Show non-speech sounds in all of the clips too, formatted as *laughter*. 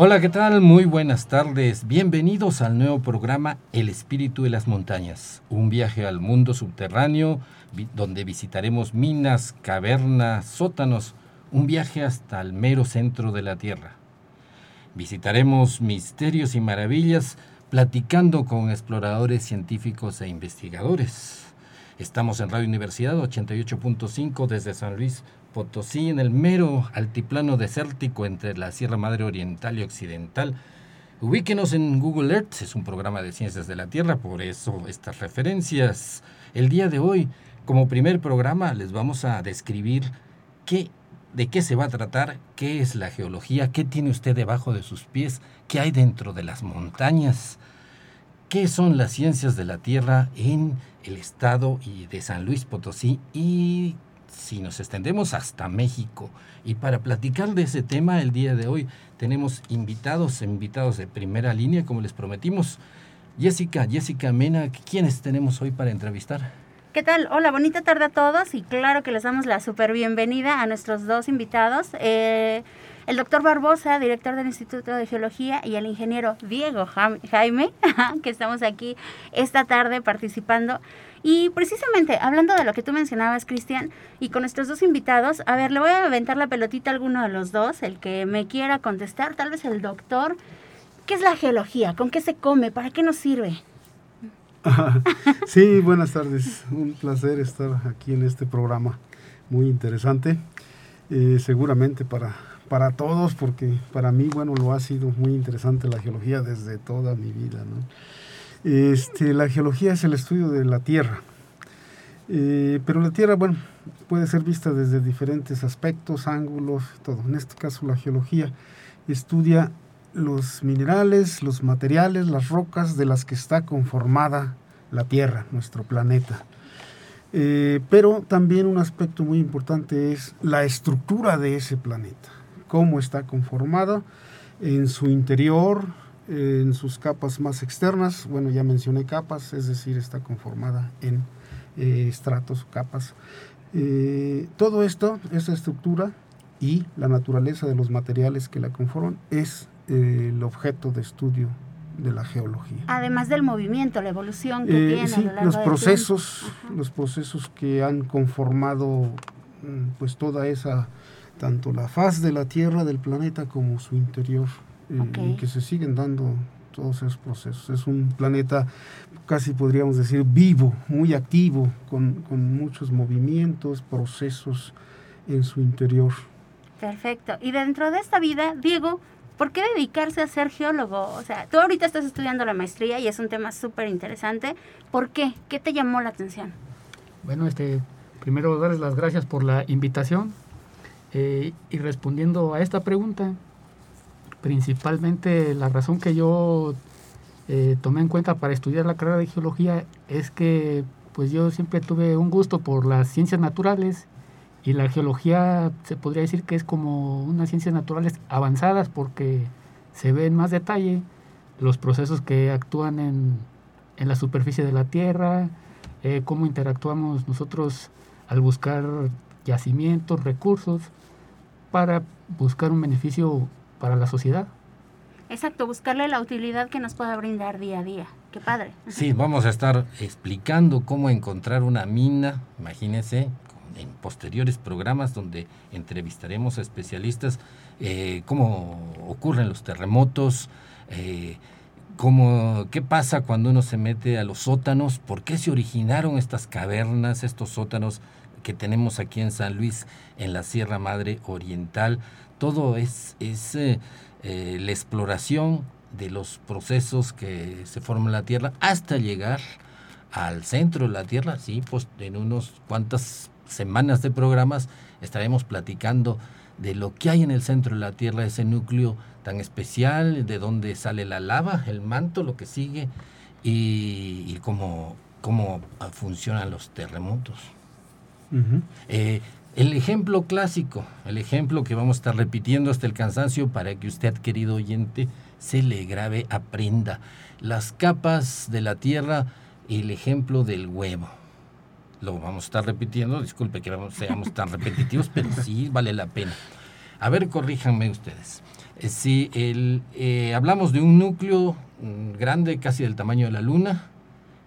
Hola, ¿qué tal? Muy buenas tardes. Bienvenidos al nuevo programa El Espíritu de las Montañas, un viaje al mundo subterráneo donde visitaremos minas, cavernas, sótanos, un viaje hasta el mero centro de la Tierra. Visitaremos misterios y maravillas platicando con exploradores científicos e investigadores. Estamos en Radio Universidad 88.5 desde San Luis Potosí, en el mero altiplano desértico entre la Sierra Madre Oriental y Occidental. Ubíquenos en Google Earth, es un programa de ciencias de la Tierra, por eso estas referencias. El día de hoy, como primer programa, les vamos a describir qué, de qué se va a tratar, qué es la geología, qué tiene usted debajo de sus pies, qué hay dentro de las montañas, qué son las ciencias de la Tierra en el estado de San Luis Potosí y si nos extendemos hasta México. Y para platicar de ese tema el día de hoy tenemos invitados, invitados de primera línea, como les prometimos. Jessica, Jessica Mena, ¿quiénes tenemos hoy para entrevistar? ¿Qué tal? Hola, bonita tarde a todos y claro que les damos la super bienvenida a nuestros dos invitados. Eh, el doctor Barbosa, director del Instituto de Geología, y el ingeniero Diego Jaime, *laughs* que estamos aquí esta tarde participando. Y precisamente, hablando de lo que tú mencionabas, Cristian, y con nuestros dos invitados, a ver, le voy a aventar la pelotita a alguno de los dos, el que me quiera contestar, tal vez el doctor. ¿Qué es la geología? ¿Con qué se come? ¿Para qué nos sirve? *laughs* sí, buenas tardes. Un placer estar aquí en este programa muy interesante. Eh, seguramente para para todos, porque para mí, bueno, lo ha sido muy interesante la geología desde toda mi vida. ¿no? Este, la geología es el estudio de la Tierra, eh, pero la Tierra, bueno, puede ser vista desde diferentes aspectos, ángulos, todo. En este caso, la geología estudia los minerales, los materiales, las rocas de las que está conformada la Tierra, nuestro planeta. Eh, pero también un aspecto muy importante es la estructura de ese planeta cómo está conformada en su interior, en sus capas más externas, bueno, ya mencioné capas, es decir, está conformada en eh, estratos, capas. Eh, todo esto, esa estructura y la naturaleza de los materiales que la conforman es eh, el objeto de estudio de la geología. Además del movimiento, la evolución que tiene. Sí, los procesos, los procesos que han conformado mm, pues toda esa tanto la faz de la Tierra, del planeta, como su interior, eh, y que se siguen dando todos esos procesos. Es un planeta, casi podríamos decir, vivo, muy activo, con, muchos movimientos, procesos en su interior. Perfecto. Y dentro de esta vida, Diego, ¿por qué dedicarse a ser geólogo? O sea, tú ahorita estás estudiando la maestría y es un tema súper interesante. ¿Por qué? ¿Qué te llamó la atención? Bueno, este, primero darles las gracias por la invitación. Eh, y respondiendo a esta pregunta, principalmente la razón que yo eh, tomé en cuenta para estudiar la carrera de geología es que pues yo siempre tuve un gusto por las ciencias naturales y la geología se podría decir que es como unas ciencias naturales avanzadas porque se ve en más detalle los procesos que actúan en, en la superficie de la Tierra, eh, cómo interactuamos nosotros al buscar yacimientos, recursos, para buscar un beneficio para la sociedad. Exacto, buscarle la utilidad que nos pueda brindar día a día. Qué padre. Sí, vamos a estar explicando cómo encontrar una mina, imagínense, en posteriores programas donde entrevistaremos a especialistas, eh, cómo ocurren los terremotos, eh, cómo, qué pasa cuando uno se mete a los sótanos, por qué se originaron estas cavernas, estos sótanos que tenemos aquí en San Luis, en la Sierra Madre Oriental. Todo es, es eh, la exploración de los procesos que se forman en la Tierra hasta llegar al centro de la Tierra. Sí, pues en unos cuantas semanas de programas estaremos platicando de lo que hay en el centro de la Tierra, ese núcleo tan especial, de dónde sale la lava, el manto, lo que sigue, y, cómo, cómo funcionan los terremotos. Eh, el ejemplo clásico, el ejemplo que vamos a estar repitiendo hasta el cansancio para que usted, querido oyente, se le grabe, aprenda. Las capas de la Tierra, el ejemplo del huevo. Lo vamos a estar repitiendo, disculpe que seamos tan repetitivos, pero sí vale la pena. A ver, corríjanme ustedes. Eh, si el, eh, hablamos de un núcleo mm, grande, casi del tamaño de la Luna,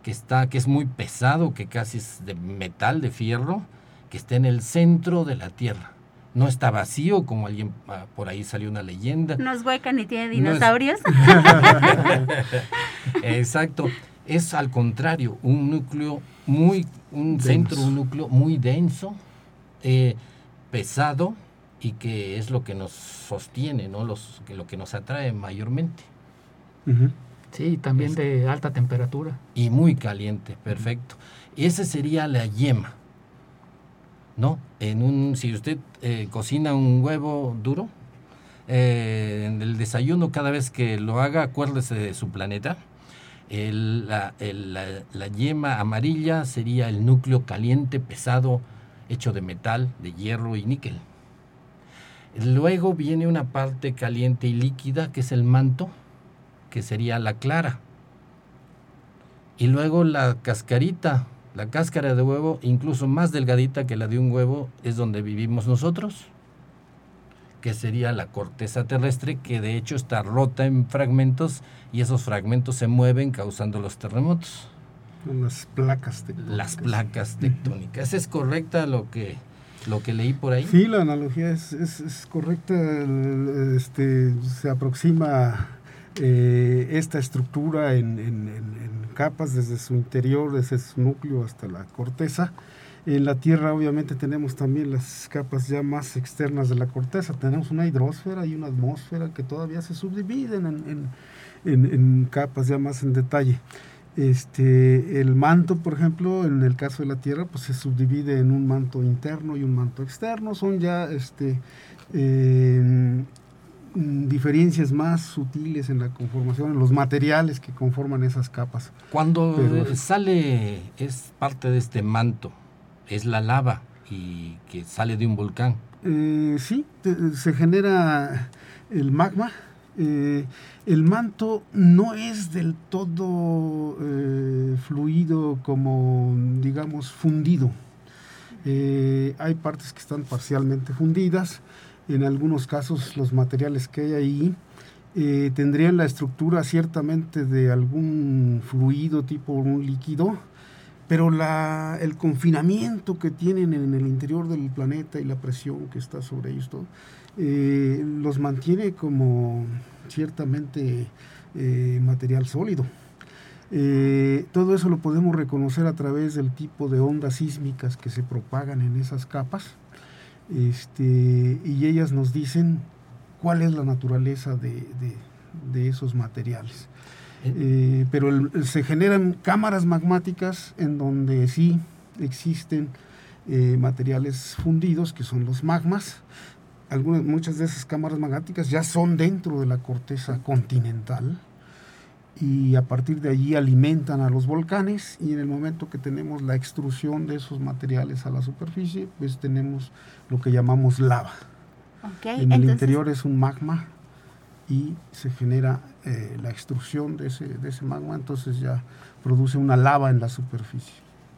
que, está, que es muy pesado, que casi es de metal, de fierro, que está en el centro de la Tierra. No está vacío, como alguien ah, por ahí salió una leyenda. No es hueca ni tiene dinosaurios. *laughs* *laughs* Exacto. Es al contrario, un núcleo muy, un centro, un núcleo muy denso, eh, pesado, y que es lo que nos sostiene, ¿no? Los, que lo que nos atrae mayormente. Sí, también de alta temperatura. Y muy caliente, perfecto. Esa sería la yema. ¿No? En un, si usted eh, cocina un huevo duro, eh, en el desayuno, cada vez que lo haga, acuérdese de su planeta. La, yema amarilla sería el núcleo caliente, pesado, hecho de metal, de hierro y níquel. Luego viene una parte caliente y líquida, que es el manto, que sería la clara. Y luego la cascarita, la cáscara de huevo, incluso más delgadita que la de un huevo, es donde vivimos nosotros, que sería la corteza terrestre, que de hecho está rota en fragmentos y esos fragmentos se mueven causando los terremotos. Las placas tectónicas. Las placas tectónicas. ¿Es correcta lo que lo que leí por ahí. Sí, la analogía es, es, correcta. Este, se aproxima eh, esta estructura en, en, capas desde su interior, desde su núcleo hasta la corteza. En la Tierra obviamente tenemos también las capas ya más externas de la corteza. Tenemos una hidrosfera y una atmósfera que todavía se subdividen en, en capas ya más en detalle. Este, el manto, por ejemplo, en el caso de la Tierra, pues se subdivide en un manto interno y un manto externo. Son ya este, em, diferencias más sutiles en la conformación, en los materiales que conforman esas capas. Cuando sale, es parte de este manto, es la lava y que sale de un volcán. Eh, sí, se genera el magma eh, el manto no es del todo eh, fluido como, digamos, fundido. Eh, hay partes que están parcialmente fundidas. En algunos casos los materiales que hay ahí tendrían la estructura ciertamente de algún fluido tipo un líquido, pero el confinamiento que tienen en el interior del planeta y la presión que está sobre ellos, todo, eh, los mantiene como ciertamente eh, material sólido. Eh, todo eso lo podemos reconocer a través del tipo de ondas sísmicas que se propagan en esas capas este, y ellas nos dicen cuál es la naturaleza de, esos materiales. Pero se generan cámaras magmáticas en donde sí existen materiales fundidos, que son los magmas, algunas, muchas de esas cámaras magmáticas ya son dentro de la corteza continental y a partir de allí alimentan a los volcanes y en el momento que tenemos la extrusión de esos materiales a la superficie, pues tenemos lo que llamamos lava. en el interior es un magma y se genera eh, la extrusión de ese, de ese magma, entonces ya produce una lava en la superficie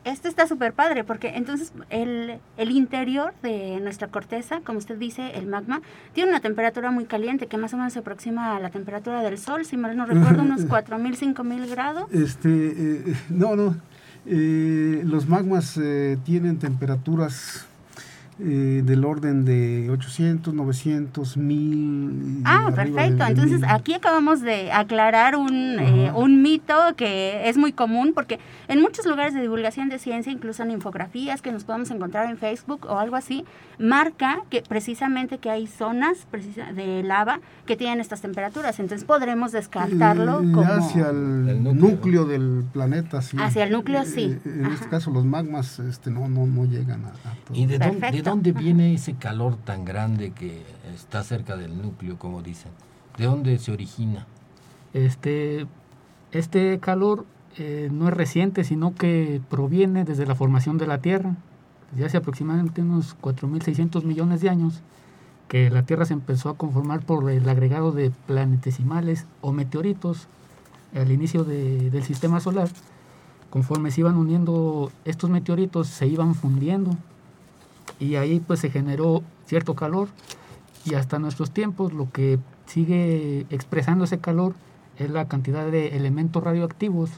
esto está súper padre porque entonces el, el, interior de nuestra corteza, como usted dice, el magma, tiene una temperatura muy caliente que más o menos se aproxima a la temperatura del Sol, si mal no recuerdo, *laughs* unos 4.000, 5.000 grados. Este, eh, no, no. Eh, los magmas eh, tienen temperaturas eh, del orden de 800, 900, 1000. Ah, perfecto. Entonces aquí acabamos de aclarar un, eh, un, mito que es muy común porque en muchos lugares de divulgación de ciencia, incluso en infografías que nos podemos encontrar en Facebook o algo así, marca que precisamente que hay zonas de lava que tienen estas temperaturas. Entonces podremos descartarlo eh, como... Hacia el, núcleo. del planeta, sí. Hacia el núcleo, sí. en este caso los magmas este, no, no, no llegan a, todo. ¿Y de dónde, dónde viene ese calor tan grande que está cerca del núcleo, como dicen? ¿De dónde se origina? Este, este calor eh, no es reciente, sino que proviene desde la formación de la Tierra, desde hace aproximadamente unos 4.600 millones de años, que la Tierra se empezó a conformar por el agregado de planetesimales o meteoritos al inicio del sistema solar. Conforme se iban uniendo estos meteoritos, se iban fundiendo y ahí pues se generó cierto calor y hasta nuestros tiempos lo que sigue expresando ese calor es la cantidad de elementos radioactivos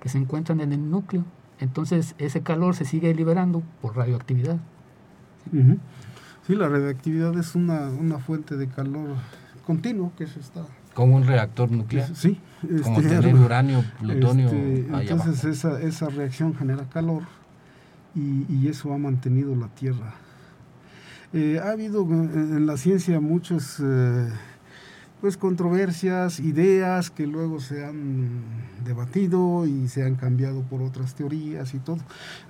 que se encuentran en el núcleo. Entonces ese calor se sigue liberando por radioactividad. Sí, la radioactividad es una, fuente de calor continuo que se está... Como un reactor nuclear. Sí. Como este, tener *laughs* uranio, plutonio. Este, entonces esa, esa reacción genera calor y, y, eso ha mantenido la Tierra. Eh, ha habido en la ciencia muchos... Eh, pues controversias, ideas que luego se han debatido y se han cambiado por otras teorías y todo.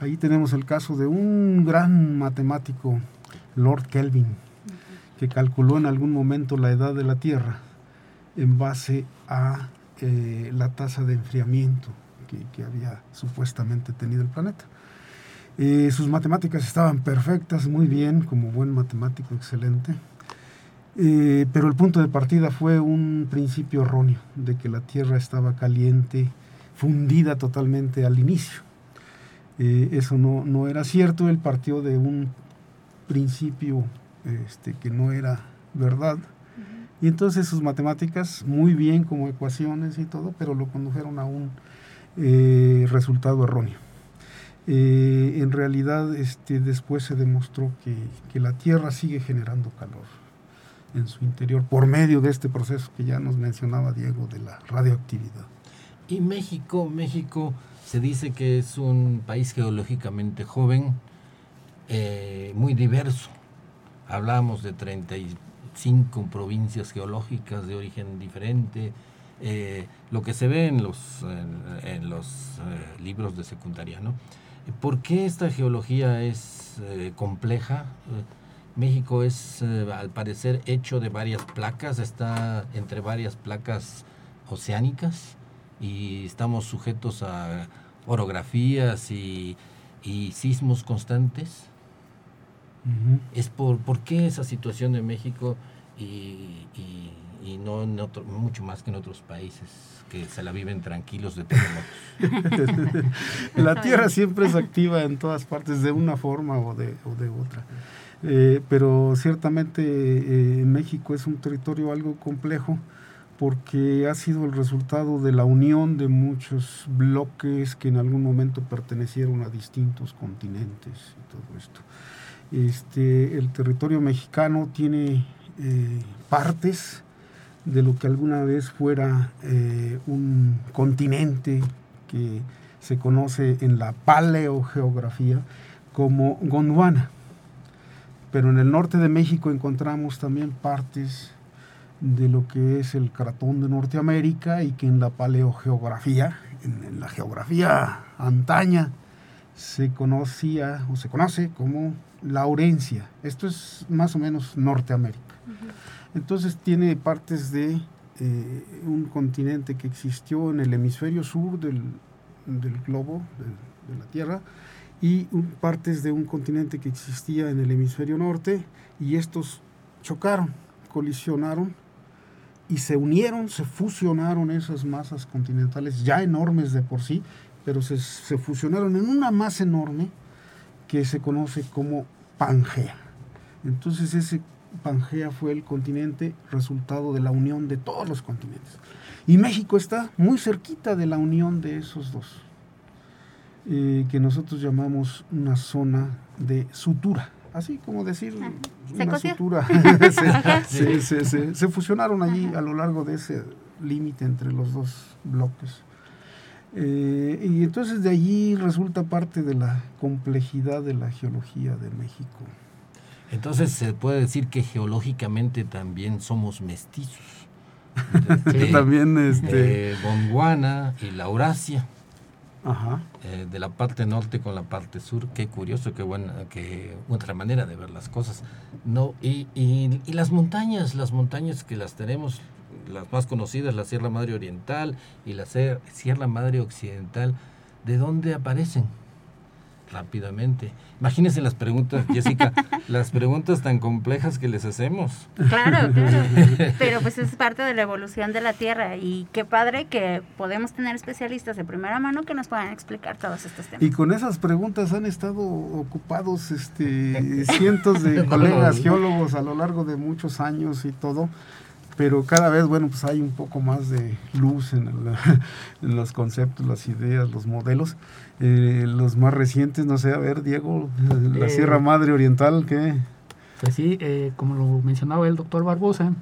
Ahí tenemos el caso de un gran matemático, Lord Kelvin, que calculó en algún momento la edad de la Tierra en base a eh, la tasa de enfriamiento que, había supuestamente tenido el planeta. Eh, sus matemáticas estaban perfectas, muy bien, como buen matemático excelente eh, pero el punto de partida fue un principio erróneo de que la Tierra estaba caliente, fundida totalmente al inicio. Eh, eso no, no, era cierto, él partió de un principio este, que no era verdad. Y entonces sus matemáticas, muy bien como ecuaciones y todo, pero lo condujeron a un eh, resultado erróneo. En realidad este, después se demostró que, que la Tierra sigue generando calor en su interior por medio de este proceso que ya nos mencionaba Diego de la radioactividad. Y México, México se dice que es un país geológicamente joven, eh, muy diverso. Hablamos de 35 provincias geológicas de origen diferente. Eh, lo que se ve en los, en, los eh, libros de secundaria, ¿no? ¿Por qué esta geología es compleja? México es, eh, al parecer, hecho de varias placas, está entre varias placas oceánicas y estamos sujetos a orografías y, sismos constantes. Es por, por qué esa situación de México y, no en otro, mucho más que en otros países que se la viven tranquilos de terremotos. *laughs* la Tierra siempre es activa en todas partes de una forma o de, o de otra. Eh, pero ciertamente eh, México es un territorio algo complejo porque ha sido el resultado de la unión de muchos bloques que en algún momento pertenecieron a distintos continentes y todo esto. Este, el territorio mexicano tiene eh, partes de lo que alguna vez fuera un continente que se conoce en la paleogeografía como Gondwana pero en el norte de México encontramos también partes de lo que es el cratón de Norteamérica y que en la paleogeografía, en, la geografía antaña, se conocía o se conoce como Laurencia. Esto es más o menos Norteamérica. Entonces tiene partes de eh, un continente que existió en el hemisferio sur del, globo, de la Tierra, y partes de un continente que existía en el hemisferio norte y estos chocaron, colisionaron y se unieron, se fusionaron esas masas continentales ya enormes de por sí, pero se, se fusionaron en una masa enorme que se conoce como Pangea. Entonces ese Pangea fue el continente resultado de la unión de todos los continentes. Y México está muy cerquita de la unión de esos dos. Eh, que nosotros llamamos una zona de sutura. Así como decir una sutura. *laughs* *laughs* se, fusionaron allí a lo largo de ese límite entre los dos bloques. Eh, y entonces de allí resulta parte de la complejidad de la geología de México. Entonces se puede decir que geológicamente también somos mestizos. *laughs* también este Gondwana y la Eurasia. eh, de la parte norte con la parte sur. Qué curioso, qué buena, qué otra manera de ver las cosas. No, y, y, y las montañas, las montañas que las tenemos, las más conocidas, la Sierra Madre Oriental y la Sierra Madre Occidental, ¿de dónde aparecen? Rápidamente. Imagínense las preguntas, Jessica, *laughs* las preguntas tan complejas que les hacemos. Claro, claro. *laughs* Pero pues es parte de la evolución de la Tierra y qué padre que podemos tener especialistas de primera mano que nos puedan explicar todos estos temas. Y con esas preguntas han estado ocupados este *laughs* cientos de colegas geólogos a lo largo de muchos años y todo pero cada vez, bueno, pues hay un poco más de luz en, *laughs* en los conceptos, las ideas, los modelos. Eh, los más recientes, no sé, a ver, Diego, la eh, Sierra Madre Oriental, ¿qué? Pues sí, eh, como lo mencionaba el doctor Barbosa,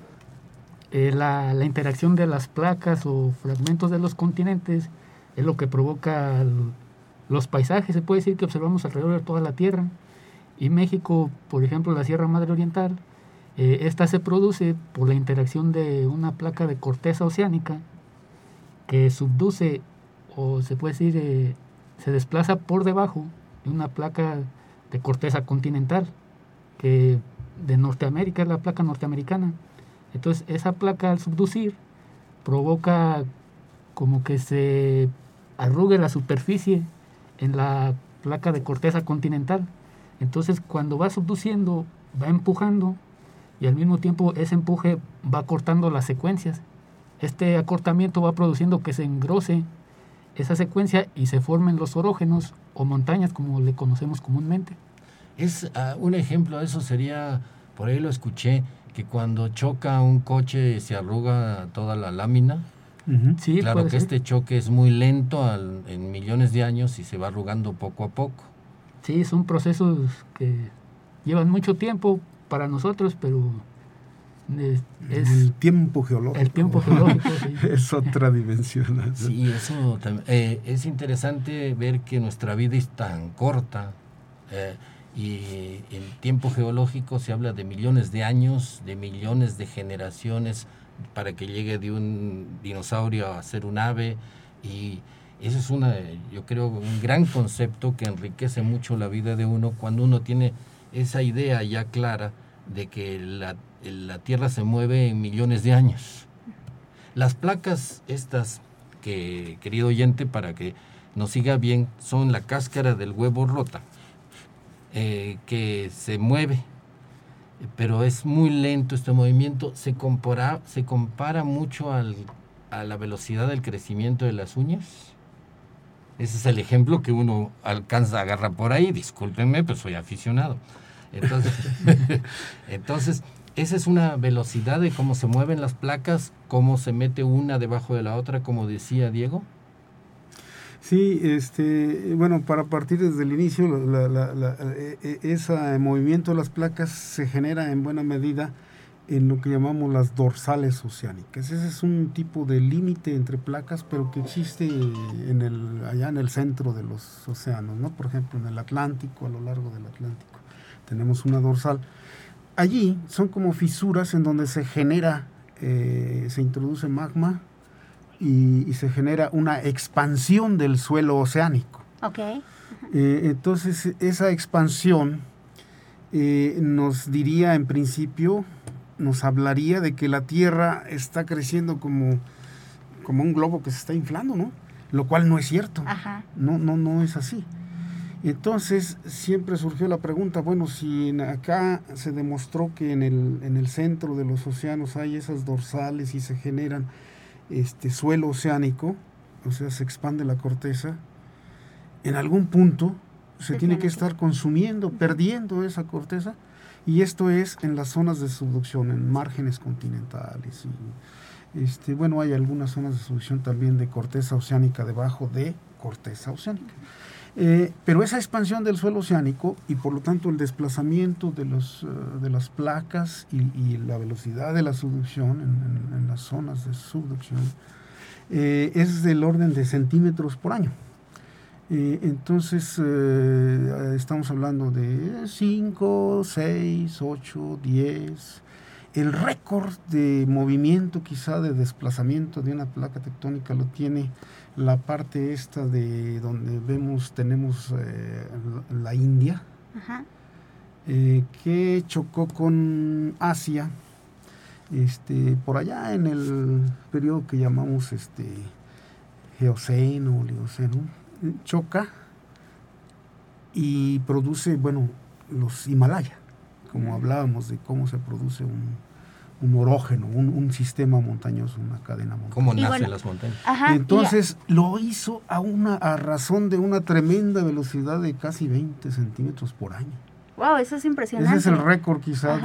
la, la, interacción de las placas o fragmentos de los continentes es lo que provoca los paisajes, se puede decir que observamos alrededor de toda la Tierra. Y México, por ejemplo, la Sierra Madre Oriental, esta se produce por la interacción de una placa de corteza oceánica que subduce, o se puede decir, se desplaza por debajo de una placa de corteza continental, que de Norteamérica es la placa norteamericana. Entonces esa placa al subducir provoca como que se arrugue la superficie en la placa de corteza continental. Entonces cuando va subduciendo, va empujando y al mismo tiempo ese empuje va cortando las secuencias. Este acortamiento va produciendo que se engrose esa secuencia y se formen los orógenos o montañas como le conocemos comúnmente. Es uh, un ejemplo de eso sería, por ahí lo escuché, que cuando choca un coche se arruga toda la lámina. sí, claro que este choque es muy lento al, en millones de años y se va arrugando poco a poco. Sí, son procesos que llevan mucho tiempo para nosotros, pero es, el tiempo geológico. El tiempo geológico, *laughs* es otra dimensión. Sí, eso eh, es interesante ver que nuestra vida es tan corta eh, y el tiempo geológico se habla de millones de años, de millones de generaciones para que llegue de un dinosaurio a ser un ave y eso es una, yo creo, un gran concepto que enriquece mucho la vida de uno cuando uno tiene esa idea ya clara de que la la Tierra se mueve en millones de años. Las placas estas, que querido oyente, para que nos siga bien, son la cáscara del huevo rota, eh, que se mueve, pero es muy lento este movimiento, se compara, se compara mucho al, a la velocidad del crecimiento de las uñas. Ese es el ejemplo que uno alcanza a agarrar por ahí, discúlpenme, pues soy aficionado. Entonces, *laughs* entonces esa es una velocidad de cómo se mueven las placas, cómo se mete una debajo de la otra, como decía Diego. Sí, este, bueno, para partir desde el inicio, e, e, ese movimiento de las placas se genera en buena medida en lo que llamamos las dorsales oceánicas. Ese es un tipo de límite entre placas, pero que existe en el, allá en el centro de los océanos, ¿no? Por ejemplo, en el Atlántico, a lo largo del Atlántico, tenemos una dorsal allí son como fisuras en donde se genera, eh, se introduce magma y, se genera una expansión del suelo oceánico. Okay. Eh, entonces esa expansión eh, nos diría en principio, nos hablaría de que la Tierra está creciendo como, como un globo que se está inflando, ¿no? Lo cual no es cierto. Ajá. No, no, no es así. Entonces siempre surgió la pregunta, bueno, si acá se demostró que en el, en el centro de los océanos hay esas dorsales y se generan este suelo oceánico, o sea, se expande la corteza, en algún punto se tiene que estar consumiendo, perdiendo esa corteza, y esto es en las zonas de subducción, en márgenes continentales. Y, este, bueno, hay algunas zonas de subducción también de corteza oceánica debajo de corteza oceánica. Eh, pero esa expansión del suelo oceánico y por lo tanto el desplazamiento de, los, eh, de las placas y, la velocidad de la subducción en, las zonas de subducción eh, es del orden de centímetros por año. entonces estamos hablando de 5, 6, 8, 10 el récord de movimiento, quizá de desplazamiento de una placa tectónica lo tiene la parte esta de donde vemos, tenemos eh, la India, eh, que chocó con Asia, este, por allá en el periodo que llamamos este, Geoceno, Oligoceno, choca y produce, bueno, los Himalaya, como hablábamos de cómo se produce un, un orógeno, un, sistema montañoso, una cadena montañosa. ¿Cómo nacen las montañas? Entonces lo hizo a, una, a razón de una tremenda velocidad de casi 20 centímetros por año. Wow, eso es impresionante. Ese es el récord quizá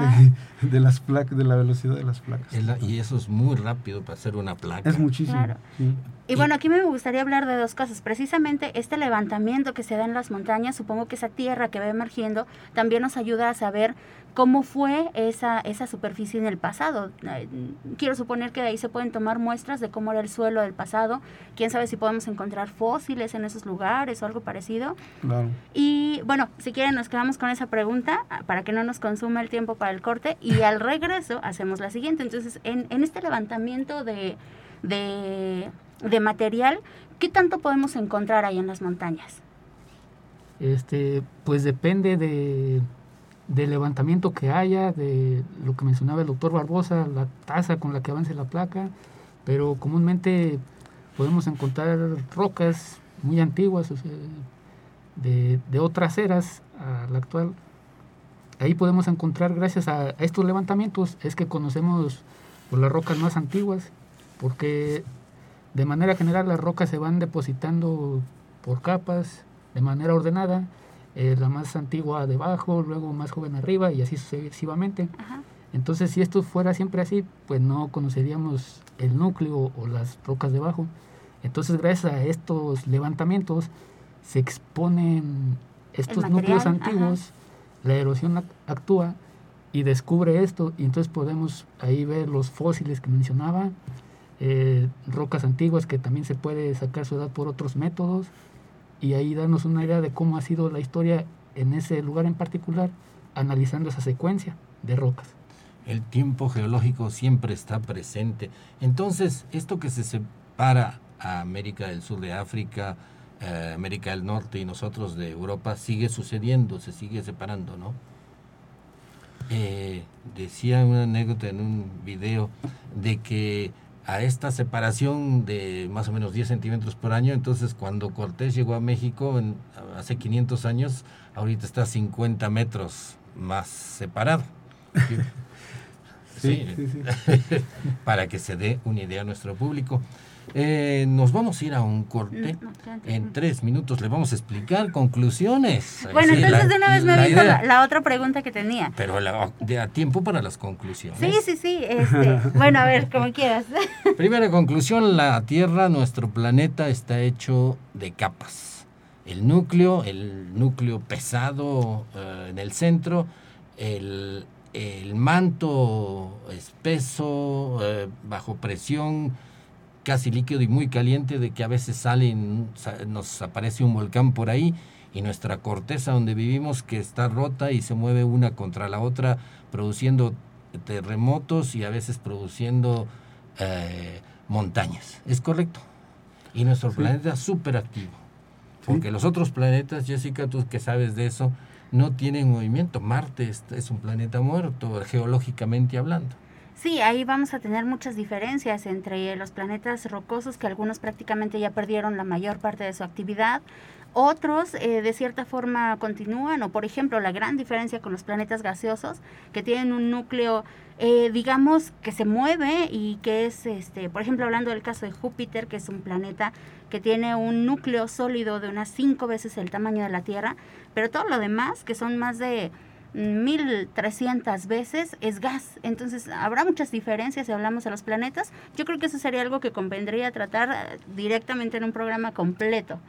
de, *laughs* las placas, de la velocidad de las placas. y eso es muy rápido para hacer una placa. Es muchísimo. Y bueno, aquí me gustaría hablar de dos cosas. Precisamente este levantamiento que se da en las montañas, supongo que esa tierra que va emergiendo también nos ayuda a saber cómo fue esa, esa superficie en el pasado. Eh, quiero suponer que de ahí se pueden tomar muestras de cómo era el suelo del pasado. Quién sabe si podemos encontrar fósiles en esos lugares o algo parecido. Claro. Y bueno, si quieren nos quedamos con esa pregunta ah, para que no nos consuma el tiempo para el corte y al *laughs* regreso hacemos la siguiente. Entonces, en, en este levantamiento de, de, de material, ¿qué tanto podemos encontrar ahí en las montañas? Este, pues depende de del levantamiento que haya, de lo que mencionaba el doctor Barbosa, la tasa con la que avance la placa, pero comúnmente podemos encontrar rocas muy antiguas, de, de, otras eras a la actual. Ahí podemos encontrar, gracias a estos levantamientos, es que conocemos las rocas más antiguas, porque de manera general las rocas se van depositando por capas, de manera ordenada, eh, la más antigua debajo, luego más joven arriba y así sucesivamente. Entonces, si esto fuera siempre así, pues no conoceríamos el núcleo o las rocas debajo. Entonces, gracias a estos levantamientos, se exponen estos núcleos antiguos, la erosión actúa y descubre esto, y entonces podemos ahí ver los fósiles que mencionaba, eh, rocas antiguas que también se puede sacar su edad por otros métodos, y ahí darnos una idea de cómo ha sido la historia en ese lugar en particular, analizando esa secuencia de rocas. El tiempo geológico siempre está presente. Entonces, esto que se separa a América del Sur de África, eh, América del Norte y nosotros de Europa, sigue sucediendo, se sigue separando, ¿no? Eh, decía una anécdota en un video de que a esta separación de más o menos 10 centímetros por año. Entonces, cuando Cortés llegó a México hace 500 años, ahorita está 50 metros más separado. *laughs* sí, *laughs* para que se dé una idea a nuestro público. Eh, nos vamos a ir a un corte. En tres minutos le vamos a explicar conclusiones. Bueno, entonces de una vez me la, la, otra pregunta que tenía. Pero la, de a tiempo para las conclusiones. Sí, sí, sí. Este, bueno, a ver, como quieras. *laughs* Primera conclusión, la Tierra, nuestro planeta, está hecho de capas. El núcleo, el núcleo pesado eh, en el centro, el, el manto espeso, eh, bajo presión, casi líquido y muy caliente de que a veces sale, nos aparece un volcán por ahí y nuestra corteza donde vivimos que está rota y se mueve una contra la otra produciendo terremotos y a veces produciendo eh, montañas. ¿Es correcto? Y nuestro planeta es súper activo. Porque los otros planetas, Jessica, tú que sabes de eso, no tienen movimiento. Marte es un planeta muerto, geológicamente hablando. Sí, ahí vamos a tener muchas diferencias entre los planetas rocosos, que algunos prácticamente ya perdieron la mayor parte de su actividad, otros eh, de cierta forma continúan, o por ejemplo la gran diferencia con los planetas gaseosos, que tienen un núcleo, eh, digamos, que se mueve y que es, este, por ejemplo, hablando del caso de Júpiter, que es un planeta que tiene un núcleo sólido de unas cinco veces el tamaño de la Tierra, pero todo lo demás, que son más de 1300 veces es gas. Entonces, habrá muchas diferencias si hablamos de los planetas. Yo creo que eso sería algo que convendría tratar eh, directamente en un programa completo,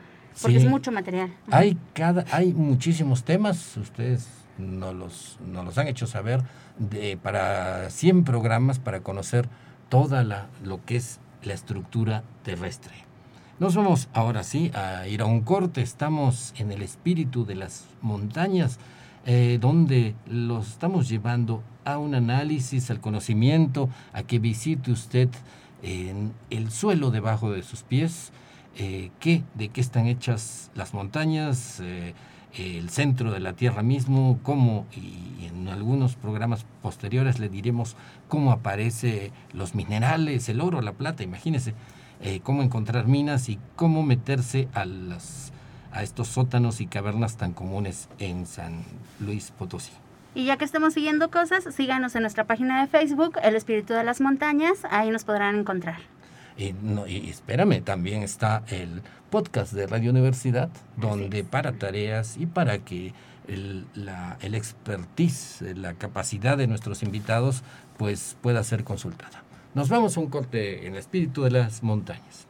porque es mucho material. Hay, cada, hay muchísimos temas, ustedes nos los, nos los han hecho saber, de, para 100 programas para conocer toda la, lo que es la estructura terrestre. Nos vamos ahora sí a ir a un corte, estamos en el espíritu de las montañas eh, donde los estamos llevando a un análisis, al conocimiento, a que visite usted en el suelo debajo de sus pies, eh, qué, de qué están hechas las montañas, eh, el centro de la Tierra mismo, cómo, y en algunos programas posteriores le diremos cómo aparece los minerales, el oro, la plata, imagínese eh, cómo encontrar minas y cómo meterse a, las, a estos sótanos y cavernas tan comunes en San Luis Potosí. Y ya que estamos siguiendo cosas, síganos en nuestra página de Facebook, El Espíritu de las Montañas, ahí nos podrán encontrar. Y, no, y espérame, también está el podcast de Radio Universidad, donde para tareas y para que el, la, el expertise, la capacidad de nuestros invitados, pues pueda ser consultada. Nos vamos a un corte en el espíritu de las montañas.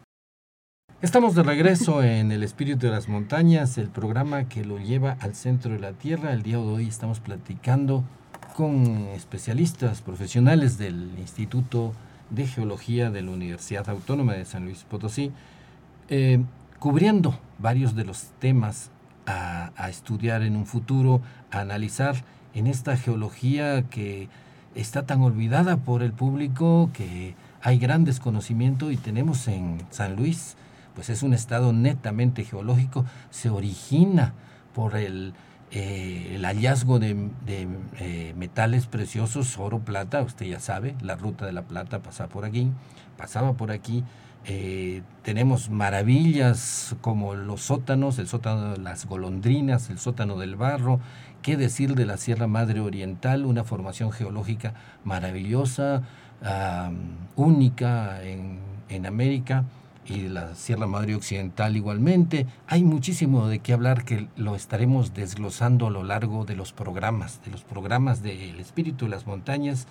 Estamos de regreso *laughs* en el espíritu de las montañas, el programa que lo lleva al centro de la Tierra. El día de hoy estamos platicando con especialistas profesionales del Instituto de Geología de la Universidad Autónoma de San Luis Potosí, eh, cubriendo varios de los temas a, a, estudiar en un futuro, a analizar en esta geología que está tan olvidada por el público, que hay gran desconocimiento y tenemos en San Luis, pues es un estado netamente geológico, se origina por el, eh, el hallazgo de, eh, metales preciosos, oro, plata, usted ya sabe, la ruta de la plata pasa por aquí, pasaba por aquí. Eh, tenemos maravillas como los sótanos, el sótano de las golondrinas, el sótano del barro, qué decir de la Sierra Madre Oriental, una formación geológica maravillosa, única en, en América y la Sierra Madre Occidental igualmente. Hay muchísimo de qué hablar que lo estaremos desglosando a lo largo de los programas, de los programas del Espíritu de las Montañas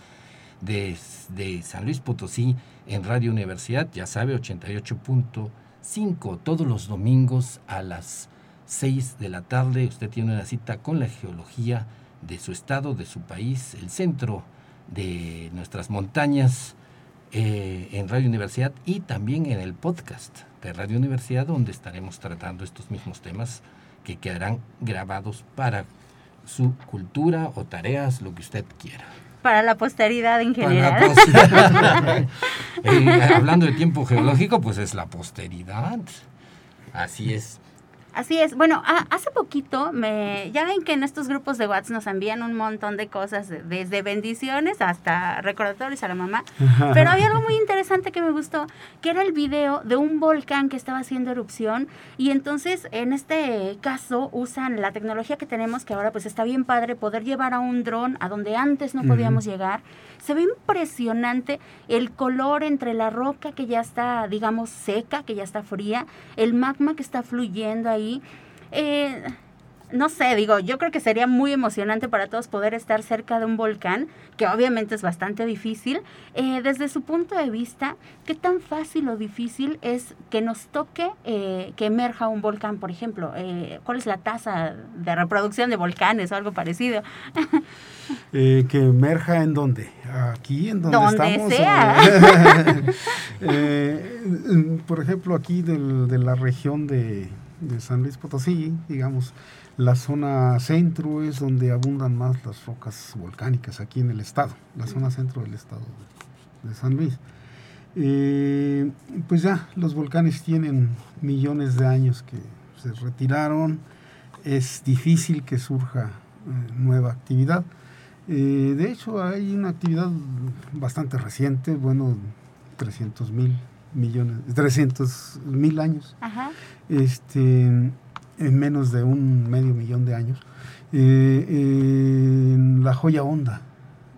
de, de San Luis Potosí en Radio Universidad, ya sabe, 88.5 todos los domingos a las 6 de la tarde. Usted tiene una cita con la geología de su estado, de su país, el centro de nuestras montañas eh, en Radio Universidad y también en el podcast de Radio Universidad donde estaremos tratando estos mismos temas que quedarán grabados para su cultura o tareas, lo que usted quiera. Para la posteridad en general. *laughs* eh, hablando de tiempo geológico, pues es la posteridad. Así es. Así es. Bueno, a, hace poquito, me, ya ven que en estos grupos de WhatsApp nos envían un montón de cosas, desde bendiciones hasta recordatorios a la mamá. *laughs* Pero había algo muy interesante que me gustó, que era el video de un volcán que estaba haciendo erupción. Y entonces, en este caso, usan la tecnología que tenemos, que ahora pues está bien padre, poder llevar a un dron a donde antes no podíamos uh -huh. llegar. Se ve impresionante el color entre la roca que ya está, digamos, seca, que ya está fría, el magma que está fluyendo ahí. Eh, no sé, digo, yo creo que sería muy emocionante para todos poder estar cerca de un volcán, que obviamente es bastante difícil. Eh, desde su punto de vista, ¿qué tan fácil o difícil es que nos toque eh, que emerja un volcán, por ejemplo? Eh, ¿Cuál es la tasa de reproducción de volcanes o algo parecido? *laughs* Que emerja en dónde? Aquí, en donde, donde estamos. Sea. *laughs* por ejemplo, aquí del, de la región de, de, San Luis Potosí, digamos, la zona centro es donde abundan más las rocas volcánicas aquí en el estado, la zona centro del estado de, de San Luis. Eh, pues ya, los volcanes tienen millones de años que se retiraron, es difícil que surja eh, nueva actividad. Eh, de hecho, hay una actividad bastante reciente, bueno, 300 mil millones, 300 mil años, Ajá. este, en menos de un medio millón de años, eh, en la joya honda,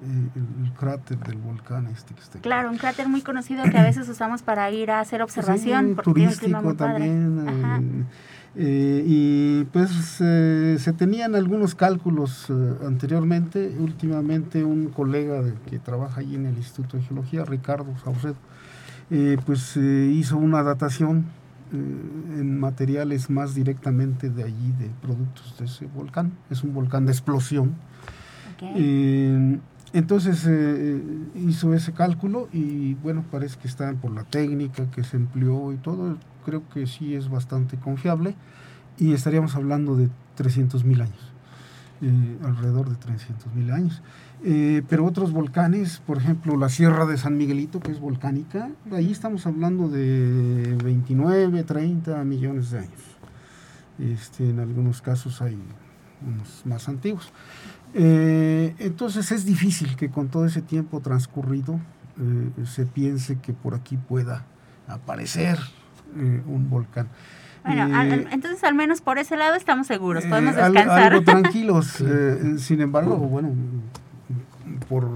el, el, cráter del volcán este que está aquí. Claro, un cráter muy conocido que a veces *coughs* usamos para ir a hacer observación. Sí, porque turístico tiene un clima muy también. Eh, y pues eh, se tenían algunos cálculos eh, anteriormente, últimamente un colega de, que trabaja allí en el Instituto de Geología, Ricardo Saucedo, eh, pues hizo una datación eh, en materiales más directamente de allí, de productos de ese volcán, es un volcán de explosión. Okay. Eh, entonces hizo ese cálculo y bueno, parece que está por la técnica que se empleó y todo, creo que sí es bastante confiable y estaríamos hablando de 300 mil años. eh, alrededor de 300 mil años. Eh, pero otros volcanes, por ejemplo, la Sierra de San Miguelito, que es volcánica, ahí estamos hablando de 29, 30 millones de años. Este, en algunos casos hay unos más antiguos. Eh, entonces es difícil que con todo ese tiempo transcurrido se piense que por aquí pueda aparecer un volcán. Bueno, entonces al menos por ese lado estamos seguros, podemos descansar. Algo *laughs* tranquilos, sin embargo, bueno, por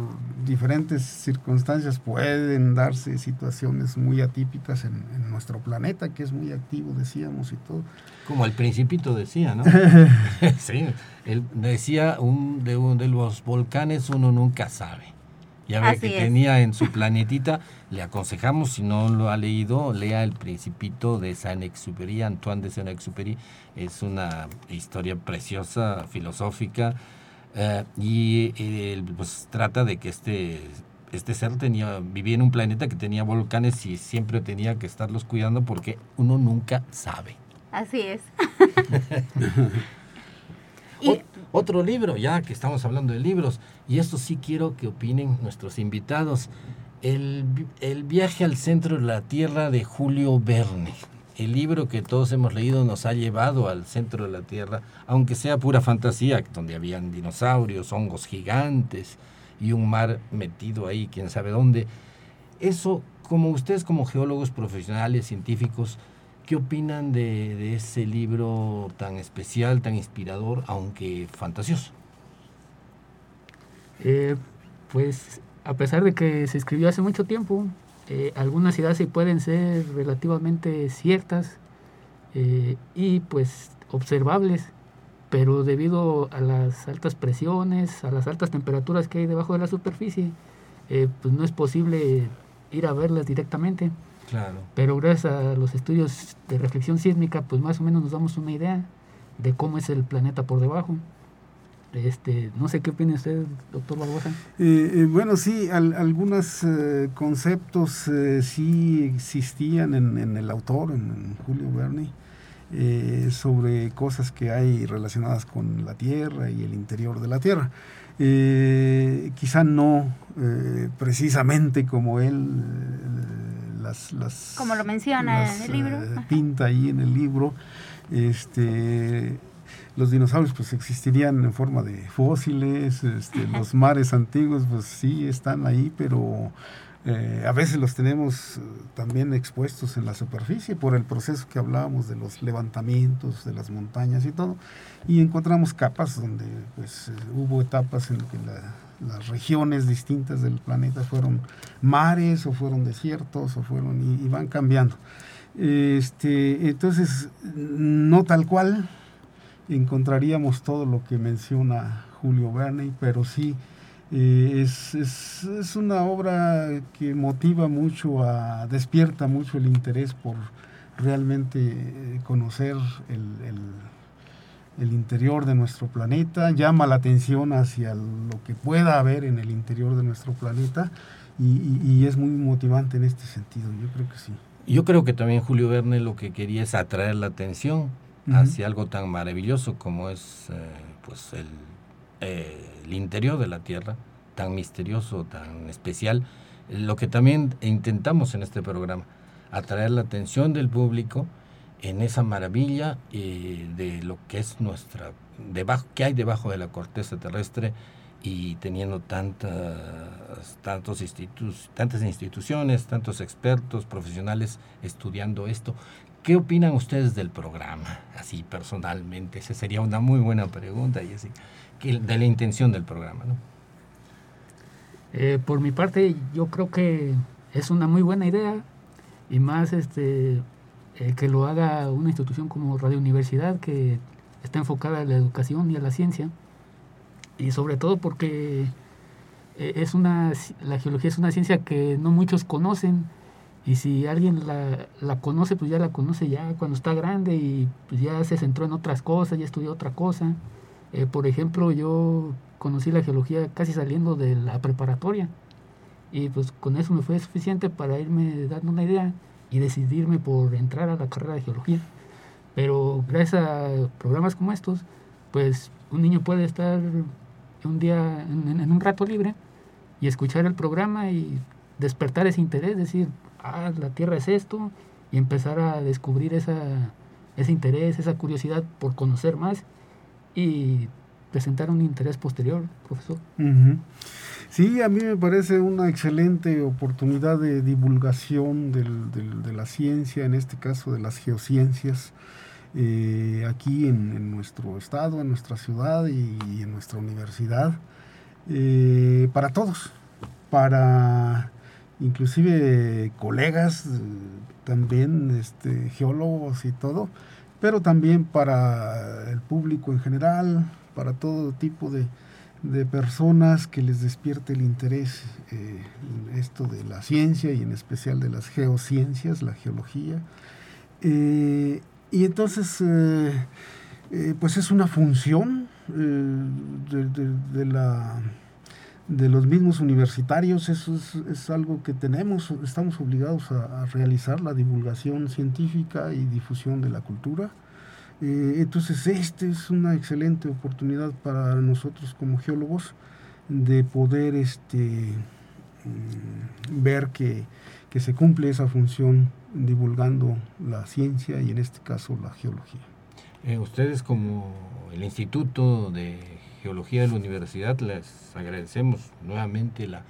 diferentes circunstancias pueden darse situaciones muy atípicas en, nuestro planeta, que es muy activo, decíamos, y todo. Como el principito decía, ¿no? *laughs* *laughs* sí, él decía, un, de, un, de los volcanes uno nunca sabe. Ya ve que tenía en su planetita, le aconsejamos, si no lo ha leído, lea El Principito de Saint-Exupéry, Antoine de Saint-Exupéry. Es una historia preciosa, filosófica, eh, y eh, pues trata de que este, este ser tenía, vivía en un planeta que tenía volcanes y siempre tenía que estarlos cuidando porque uno nunca sabe. Así es. *laughs* otro libro, ya que estamos hablando de libros, y esto sí quiero que opinen nuestros invitados. El, el viaje al centro de la Tierra de Julio Verne el libro que todos hemos leído nos ha llevado al centro de la Tierra, aunque sea pura fantasía, donde habían dinosaurios, hongos gigantes y un mar metido ahí, quién sabe dónde. Eso, como ustedes como geólogos profesionales, científicos, ¿qué opinan de, ese libro tan especial, tan inspirador, aunque fantasioso? Eh, pues a pesar de que se escribió hace mucho tiempo, eh, algunas ideas sí pueden ser relativamente ciertas eh, y pues observables, pero debido a las altas presiones, a las altas temperaturas que hay debajo de la superficie, eh, pues no es posible ir a verlas directamente. Claro. Pero gracias a los estudios de reflexión sísmica, pues más o menos nos damos una idea de cómo es el planeta por debajo. Este, no sé qué opina usted, doctor Barbosa. Eh, eh, bueno, sí, algunos eh, conceptos sí existían en, el autor, en, Julio Verne, sobre cosas que hay relacionadas con la Tierra y el interior de la Tierra. quizá no precisamente como él las, las, como lo menciona en el libro pinta ahí en el libro este los dinosaurios pues existirían en forma de fósiles, este, los mares antiguos pues sí están ahí, pero eh, a veces los tenemos eh, también expuestos en la superficie por el proceso que hablábamos de los levantamientos de las montañas y todo, y encontramos capas donde pues eh, hubo etapas en que las regiones distintas del planeta fueron mares o fueron desiertos o fueron y, y van cambiando. Este, entonces, no tal cual, encontraríamos todo lo que menciona Julio Verne, pero sí eh, es, es, es, una obra que motiva mucho, a, despierta mucho el interés por realmente eh, conocer el, el, interior de nuestro planeta, llama la atención hacia lo que pueda haber en el interior de nuestro planeta y, y es muy motivante en este sentido, yo creo que sí. Yo creo que también Julio Verne lo que quería es atraer la atención hacia algo tan maravilloso como es eh, pues el, interior de la Tierra, tan misterioso, tan especial, lo que también intentamos en este programa, atraer la atención del público en esa maravilla eh, de lo que es nuestra, debajo, que hay debajo de la corteza terrestre y teniendo tantas, tantos institutos, tantas instituciones, tantos expertos, profesionales estudiando esto, ¿Qué opinan ustedes del programa? Así personalmente, esa sería una muy buena pregunta, y así, de la intención del programa, ¿no? Eh, por mi parte, yo creo que es una muy buena idea y más este eh, que lo haga una institución como Radio Universidad que está enfocada a la educación y a la ciencia y sobre todo porque eh, es una la geología es una ciencia que no muchos conocen y si alguien la, la, conoce, pues ya la conoce ya cuando está grande y pues ya se centró en otras cosas, ya estudió otra cosa. Eh, por ejemplo, yo conocí la geología casi saliendo de la preparatoria y pues con eso me fue suficiente para irme dando una idea y decidirme por entrar a la carrera de geología. Pero gracias a programas como estos, pues un niño puede estar un día en, un rato libre y escuchar el programa y despertar ese interés, decir, ah, la Tierra es esto, y empezar a descubrir esa, ese interés, esa curiosidad por conocer más y presentar un interés posterior, profesor. Sí, a mí me parece una excelente oportunidad de divulgación de la ciencia, en este caso de las geociencias, eh, aquí en, nuestro estado, en nuestra ciudad y, en nuestra universidad, eh, para todos, para inclusive colegas, eh, también este, geólogos y todo, pero también para el público en general, para todo tipo de, de personas que les despierte el interés eh, en esto de la ciencia y en especial de las geociencias, la geología. Eh, y entonces, eh, pues es una función de, la, de los mismos universitarios, eso es, algo que tenemos, estamos obligados a realizar, la divulgación científica y difusión de la cultura. Eh, entonces, esta es una excelente oportunidad para nosotros como geólogos de poder este, mm, ver que, se cumple esa función divulgando la ciencia y en este caso la geología. Eh, ustedes como el Instituto de Geología de la Universidad les agradecemos nuevamente la,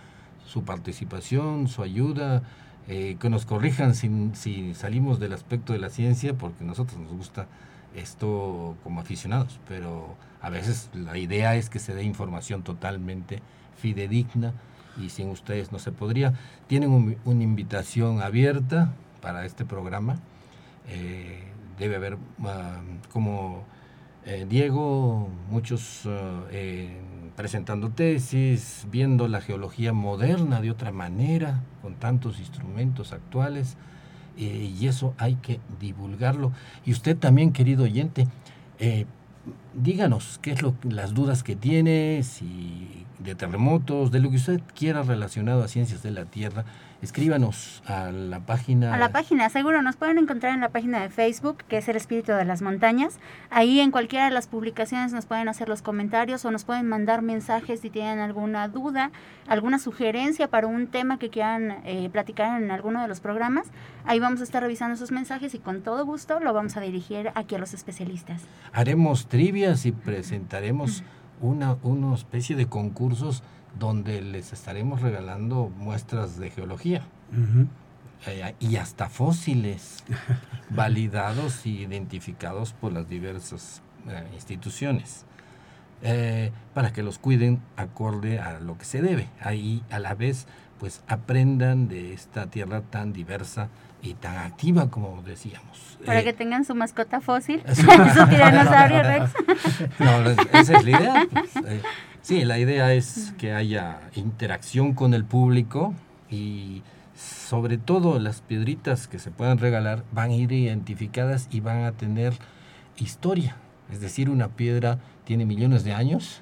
su participación, su ayuda, eh, que nos corrijan si, si salimos del aspecto de la ciencia, porque a nosotros nos gusta esto como aficionados, pero a veces la idea es que se dé información totalmente fidedigna y sin ustedes no se podría. Tienen una invitación abierta para este programa. Eh, debe haber, ah, como eh, Diego, muchos eh, presentando tesis, viendo la geología moderna de otra manera, con tantos instrumentos actuales. Y eso hay que divulgarlo. Y usted también, querido oyente, eh, díganos qué es lo, las dudas que tiene, si de terremotos, de lo que usted quiera relacionado a ciencias de la Tierra, escríbanos a la página. A la página, seguro, nos pueden encontrar en la página de Facebook, que es el Espíritu de las Montañas. Ahí en cualquiera de las publicaciones nos pueden hacer los comentarios o nos pueden mandar mensajes si tienen alguna duda, alguna sugerencia para un tema que quieran eh, platicar en alguno de los programas. Ahí vamos a estar revisando esos mensajes y con todo gusto lo vamos a dirigir aquí a los especialistas. Haremos trivias y presentaremos una, una especie de concursos donde les estaremos regalando muestras de geología. Eh, y hasta fósiles *laughs* validados y identificados por las diversas eh, instituciones eh, para que los cuiden acorde a lo que se debe. Ahí a la vez pues aprendan de esta tierra tan diversa y tan activa como decíamos. Para que tengan su mascota fósil, *laughs* *laughs* su tiranosaurio rex. no, esa es la idea. Pues, Sí, la idea es que haya interacción con el público y sobre todo las piedritas que se puedan regalar van a ir identificadas y van a tener historia. Es decir, una piedra tiene millones de años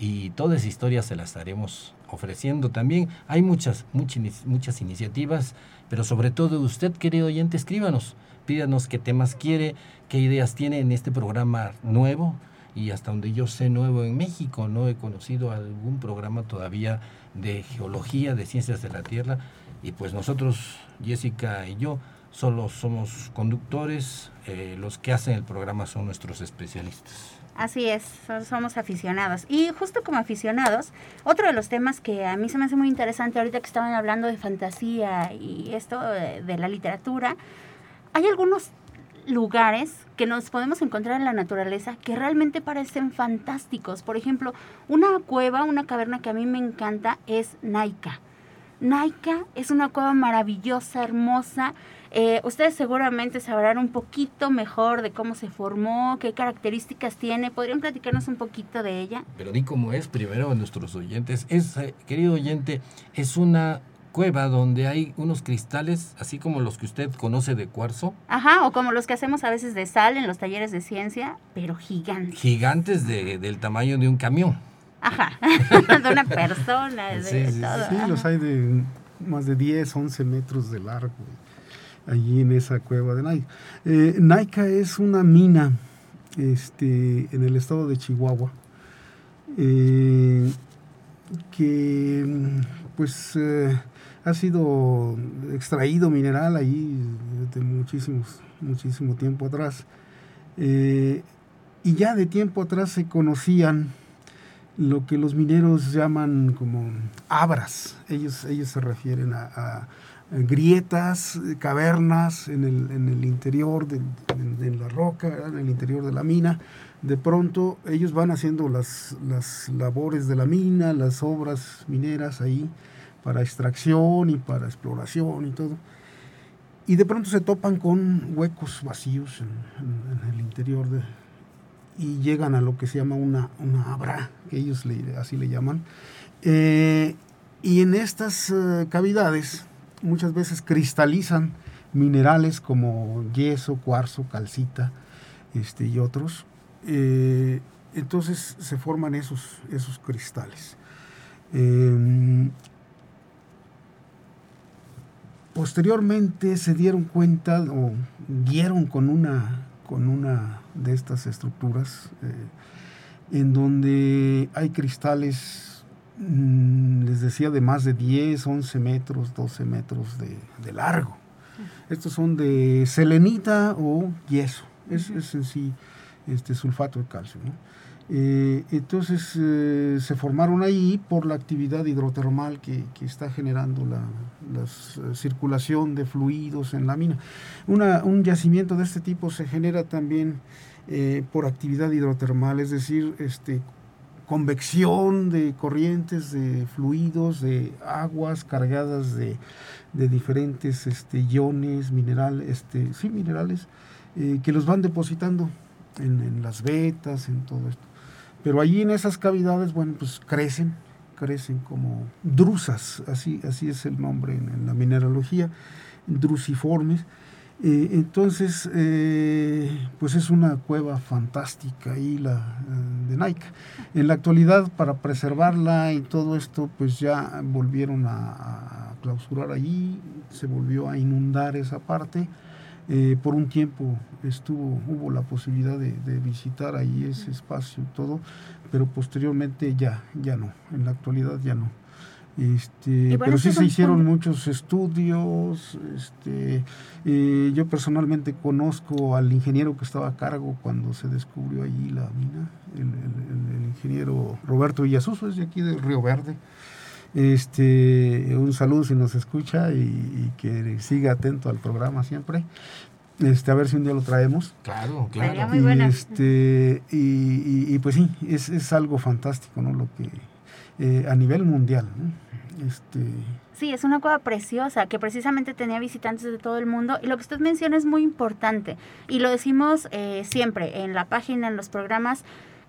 y toda esa historia se la estaremos ofreciendo también. Hay muchas, muchas, muchas iniciativas, pero sobre todo usted, querido oyente, escríbanos, pídanos qué temas quiere, qué ideas tiene en este programa nuevo y hasta donde yo sé nuevo en México, no he conocido algún programa todavía de geología, de ciencias de la Tierra, y pues nosotros, Jessica y yo, solo somos conductores, eh, los que hacen el programa son nuestros especialistas. Así es, somos aficionados. Y justo como aficionados, otro de los temas que a mí se me hace muy interesante ahorita que estaban hablando de fantasía y esto de, de la literatura, hay algunos lugares que nos podemos encontrar en la naturaleza que realmente parecen fantásticos. Por ejemplo, una cueva, una caverna que a mí me encanta es Naika. Naika es una cueva maravillosa, hermosa. Eh, ustedes seguramente sabrán un poquito mejor de cómo se formó, qué características tiene. ¿Podrían platicarnos un poquito de ella? Pero di cómo es primero a nuestros oyentes. Es, querido oyente, es una cueva donde hay unos cristales, así como los que usted conoce de cuarzo. Ajá, o como los que hacemos a veces de sal en los talleres de ciencia, pero gigantes. Gigantes de, del tamaño de un camión. Ajá, *laughs* de una persona, de sí, todo. Sí, los hay de más de 10, 11 metros de largo, allí en esa cueva de Naika. Eh, Naika es una mina este, en el estado de Chihuahua, eh, que pues eh, ha sido extraído mineral ahí de muchísimos, muchísimo tiempo atrás. Eh, y ya de tiempo atrás se conocían lo que los mineros llaman como abras. Ellos, ellos se refieren a, grietas, cavernas en el, en el interior de, la roca, en el interior de la mina. De pronto ellos van haciendo las, las labores de la mina, las obras mineras ahí para extracción y para exploración y todo. Y de pronto se topan con huecos vacíos en, el interior de, y llegan a lo que se llama una, una abra, que ellos así le llaman. Eh, y en estas eh, cavidades muchas veces cristalizan minerales como yeso, cuarzo, calcita este, y otros. Eh, entonces se forman esos, esos cristales. Posteriormente se dieron cuenta o dieron con una con una de estas estructuras eh, en donde hay cristales, mm, les decía, de más de 10, 11 metros, 12 metros de, largo. Estos son de selenita o yeso, es, es en sí este sulfato de calcio. ¿no? Eh, entonces eh, se formaron ahí por la actividad hidrotermal que, está generando la, eh, circulación de fluidos en la mina. un yacimiento de este tipo se genera también por actividad hidrotermal, es decir, este, convección de corrientes de fluidos, de aguas cargadas de, diferentes este, iones, minerales, este, sí, minerales, que los van depositando en las vetas, en todo esto. Pero allí en esas cavidades, bueno, pues crecen, crecen como drusas, así, así es el nombre en, la mineralogía, drusiformes. Eh, entonces, eh, pues es una cueva fantástica ahí la eh, de Nike. En la actualidad, para preservarla y todo esto, pues ya volvieron a, a clausurar allí, se volvió a inundar esa parte eh, por un tiempo estuvo, hubo la posibilidad de, visitar ahí ese espacio y todo, pero posteriormente ya, ya no, en la actualidad ya no. Este, pero sí se hicieron muchos estudios. Este, eh, yo personalmente conozco al ingeniero que estaba a cargo cuando se descubrió allí la mina, el, ingeniero Roberto Villasuso, es de aquí de Río Verde. Este, un saludo si nos escucha y, que siga atento al programa siempre. Este, a ver si un día lo traemos. Claro, claro. Y, este, y, pues sí, es, es, algo fantástico, ¿no? Lo que eh, a nivel mundial, Este, Sí, es una cueva preciosa que precisamente tenía visitantes de todo el mundo y lo que usted menciona es muy importante y lo decimos eh, siempre en la página, en los programas.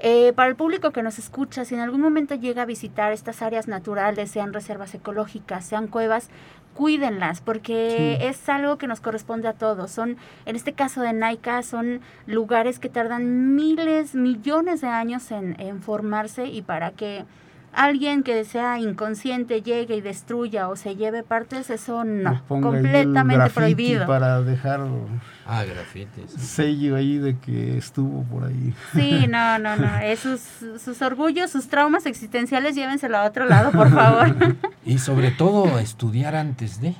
Eh, para el público que nos escucha, si en algún momento llega a visitar estas áreas naturales, sean reservas ecológicas, sean cuevas, cuídenlas porque es algo que nos corresponde a todos. Son, en este caso de Naika, son lugares que tardan miles, millones de años en, en formarse y para que alguien que sea inconsciente llegue y destruya o se lleve partes, eso no, completamente prohibido. Para dejar ah, grafitis. sello ahí de que estuvo por ahí. Sí, *laughs* no, no, no. Esos, sus orgullos, sus traumas existenciales, llévenselo a otro lado, por favor. *laughs* y sobre todo estudiar antes de.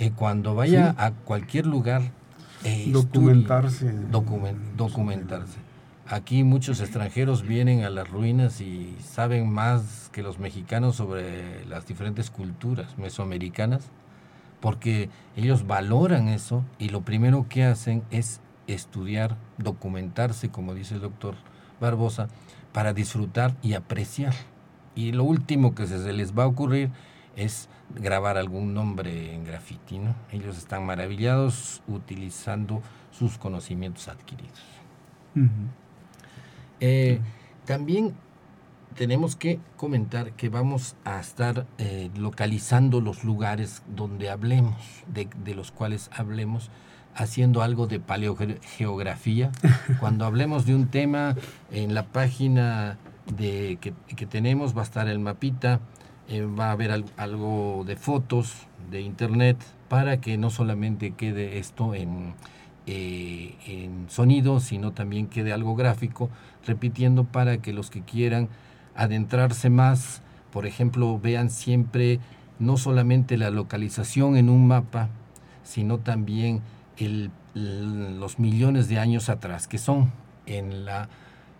Eh, cuando vaya a cualquier lugar. Eh, documentarse. documentarse Aquí muchos extranjeros vienen a las ruinas y saben más que los mexicanos sobre las diferentes culturas mesoamericanas, porque ellos valoran eso y lo primero que hacen es estudiar, documentarse, como dice el doctor Barbosa, para disfrutar y apreciar. Y lo último que se les va a ocurrir es grabar algún nombre en grafiti, ¿no? Ellos están maravillados utilizando sus conocimientos adquiridos. Eh, también tenemos que comentar que vamos a estar eh, localizando los lugares donde hablemos, de, los cuales hablemos, haciendo algo de paleogeografía. *laughs* Cuando hablemos de un tema, en la página de, que, tenemos va a estar el mapita, eh, va a haber algo de fotos de internet para que no solamente quede esto en eh, en sonido, sino también quede algo gráfico, repitiendo para que los que quieran adentrarse más, por ejemplo, vean siempre no solamente la localización en un mapa, sino también el, los millones de años atrás, que son en la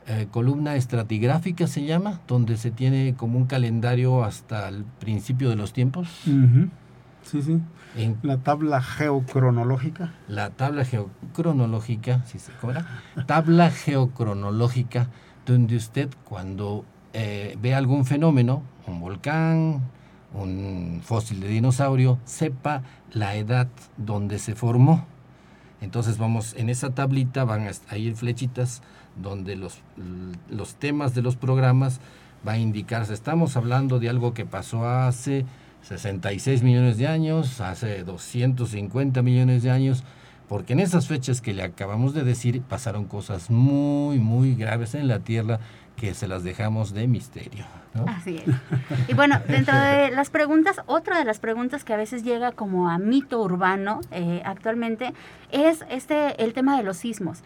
eh, columna estratigráfica se llama, donde se tiene como un calendario hasta el principio de los tiempos. Sí, sí. En la tabla geocronológica. La tabla geocronológica, ¿sí se cobra? Tabla geocronológica, donde usted cuando eh, ve algún fenómeno, un volcán, un fósil de dinosaurio, sepa la edad donde se formó. Entonces vamos, en esa tablita van a ir flechitas donde los, los temas de los programas va a indicarse, estamos hablando de algo que pasó hace 66 millones de años, hace 250 millones de años, porque en esas fechas que le acabamos de decir pasaron cosas muy, muy graves en la Tierra que se las dejamos de misterio. Así es. Y bueno, dentro de las preguntas, otra de las preguntas que a veces llega como a mito urbano eh, actualmente es este el tema de los sismos.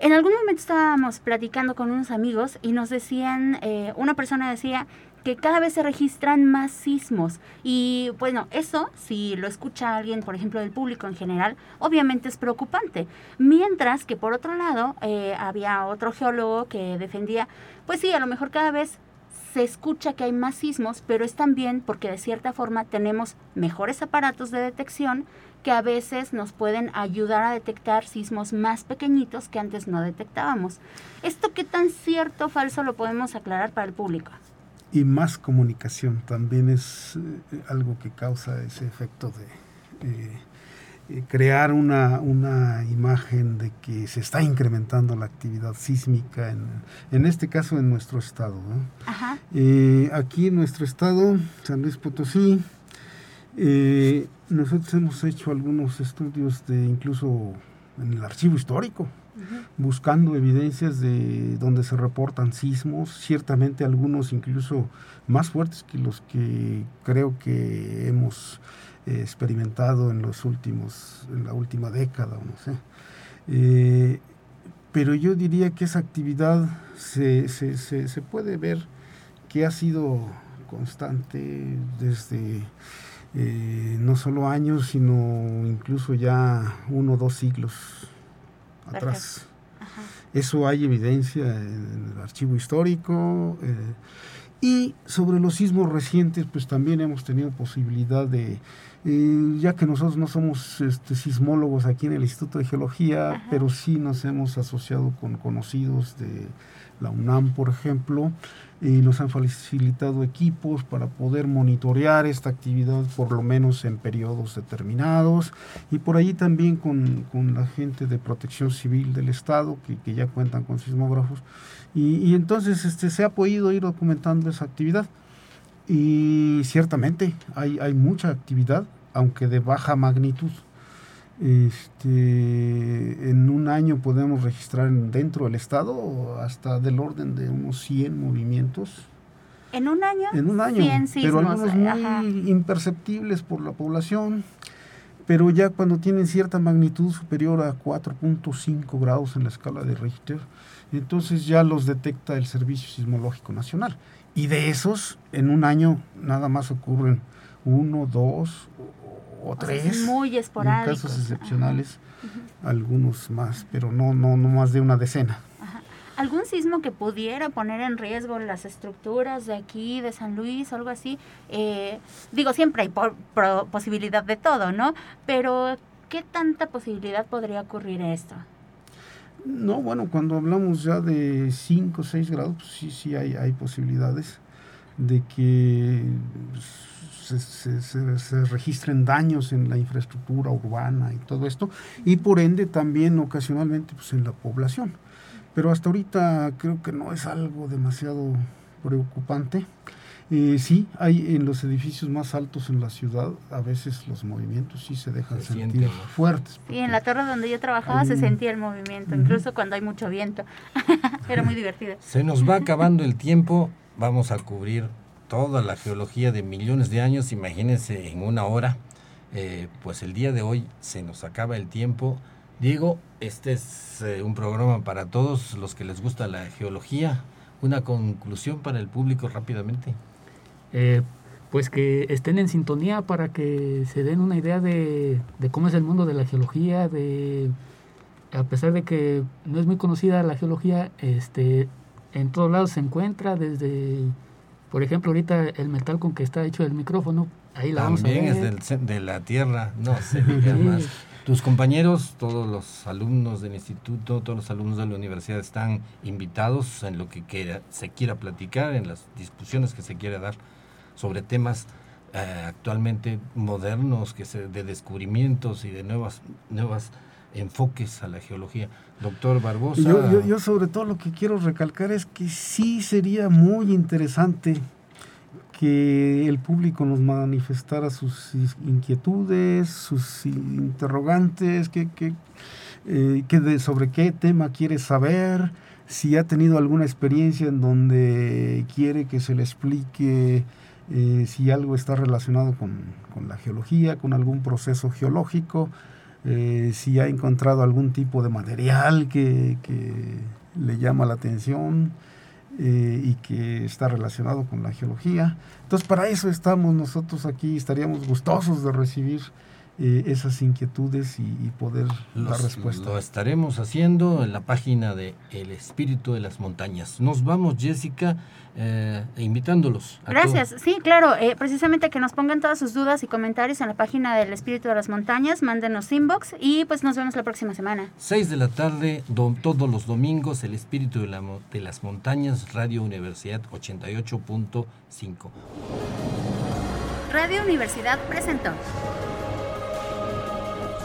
En algún momento estábamos platicando con unos amigos y nos decían, eh, una persona decía que cada vez se registran más sismos y bueno, eso si lo escucha alguien, por ejemplo, del público en general, obviamente es preocupante. Mientras que por otro lado eh, había otro geólogo que defendía, pues sí, a lo mejor cada vez se escucha que hay más sismos, pero es también porque de cierta forma tenemos mejores aparatos de detección que a veces nos pueden ayudar a detectar sismos más pequeñitos que antes no detectábamos. ¿Esto qué tan cierto o falso lo podemos aclarar para el público? Y más comunicación también es eh, algo que causa ese efecto de... Eh, eh, crear una, una, imagen de que se está incrementando la actividad sísmica, en, en este caso en nuestro estado. Eh, aquí en nuestro estado, San Luis Potosí, nosotros hemos hecho algunos estudios de incluso en el archivo histórico, buscando evidencias de donde se reportan sismos, ciertamente algunos incluso más fuertes que los que creo que hemos experimentado en los últimos, en la última década, no sé. Eh, pero yo diría que esa actividad se, se, se, puede ver que ha sido constante desde eh, no solo años, sino incluso ya uno o dos siglos atrás. Eso hay evidencia en el archivo histórico. Eh, y sobre los sismos recientes, pues también hemos tenido posibilidad de ya que nosotros no somos este, sismólogos aquí en el Instituto de Geología, pero sí nos hemos asociado con conocidos de la UNAM, por ejemplo, nos han facilitado equipos para poder monitorear esta actividad por lo menos en periodos determinados y por allí también con, con la gente de protección civil del Estado que, que ya cuentan con sismógrafos y, y, entonces este, se ha podido ir documentando esa actividad. Y ciertamente hay, hay mucha actividad, aunque de baja magnitud. Este, en un año podemos registrar dentro del estado hasta del orden de unos 100 movimientos. ¿En un año? En un año, pero algunos muy imperceptibles por la población, pero ya cuando tienen cierta magnitud superior a 4.5 grados en la escala de Richter, entonces ya los detecta el Servicio Sismológico Nacional. Y de esos, en un año nada más ocurren uno, dos o, tres. muy esporádicos. En casos excepcionales, algunos más, pero no, no, no más de una decena. ¿Algún sismo que pudiera poner en riesgo las estructuras de aquí, de San Luis, algo así? Eh, digo, siempre hay posibilidad de todo, ¿no? Pero, ¿qué tanta posibilidad podría ocurrir esto? No, bueno, cuando hablamos ya de 5 o 6 grados, pues sí, sí hay, hay posibilidades de que se, se, se, registren daños en la infraestructura urbana y todo esto, y por ende también ocasionalmente pues, en la población. Pero hasta ahorita creo que no es algo demasiado preocupante. Eh, sí, hay en los edificios más altos en la ciudad, a veces los movimientos sí se dejan sentir fuertes. Sí, en la torre donde yo trabajaba se sentía el movimiento, incluso cuando hay mucho viento. *laughs* Era muy divertido. Se nos va acabando el tiempo, vamos a cubrir toda la geología de millones de años, imagínense en una hora. Eh, pues el día de hoy se nos acaba el tiempo. Diego, este es eh, un programa para todos los que les gusta la geología. Una conclusión para el público rápidamente. Eh, pues que estén en sintonía para que se den una idea de, de, cómo es el mundo de la geología, de a pesar de que no es muy conocida la geología, este en todos lados se encuentra, desde por ejemplo ahorita el metal con que está hecho el micrófono, ahí la vamos a ver. es del, de la tierra, no *laughs* se diga más. Tus compañeros, todos los alumnos del instituto, todos los alumnos de la universidad están invitados en lo que quiera, se quiera platicar, en las discusiones que se quiera dar sobre temas eh, actualmente modernos, que se, de descubrimientos y de nuevas, nuevas enfoques a la geología. Doctor Barbosa. Yo, yo, sobre todo lo que quiero recalcar es que sí sería muy interesante que el público nos manifestara sus inquietudes, sus interrogantes, que, que, eh, de, sobre qué tema quiere saber, si ha tenido alguna experiencia en donde quiere que se le explique eh, si algo está relacionado con, con, la geología, con algún proceso geológico, eh, si ha encontrado algún tipo de material que, que le llama la atención eh, y que está relacionado con la geología. Entonces, para eso estamos nosotros aquí, estaríamos gustosos de recibir eh, esas inquietudes y, poder dar respuesta. Lo estaremos haciendo en la página de El Espíritu de las Montañas. Nos vamos, Jessica, eh, invitándolos. Gracias, sí, claro, eh, precisamente que nos pongan todas sus dudas y comentarios en la página del Espíritu de las Montañas, mándenos inbox y pues nos vemos la próxima semana. Seis de la tarde, todos los domingos, El Espíritu de, de las Montañas, Radio Universidad 88.5. Radio Universidad presentó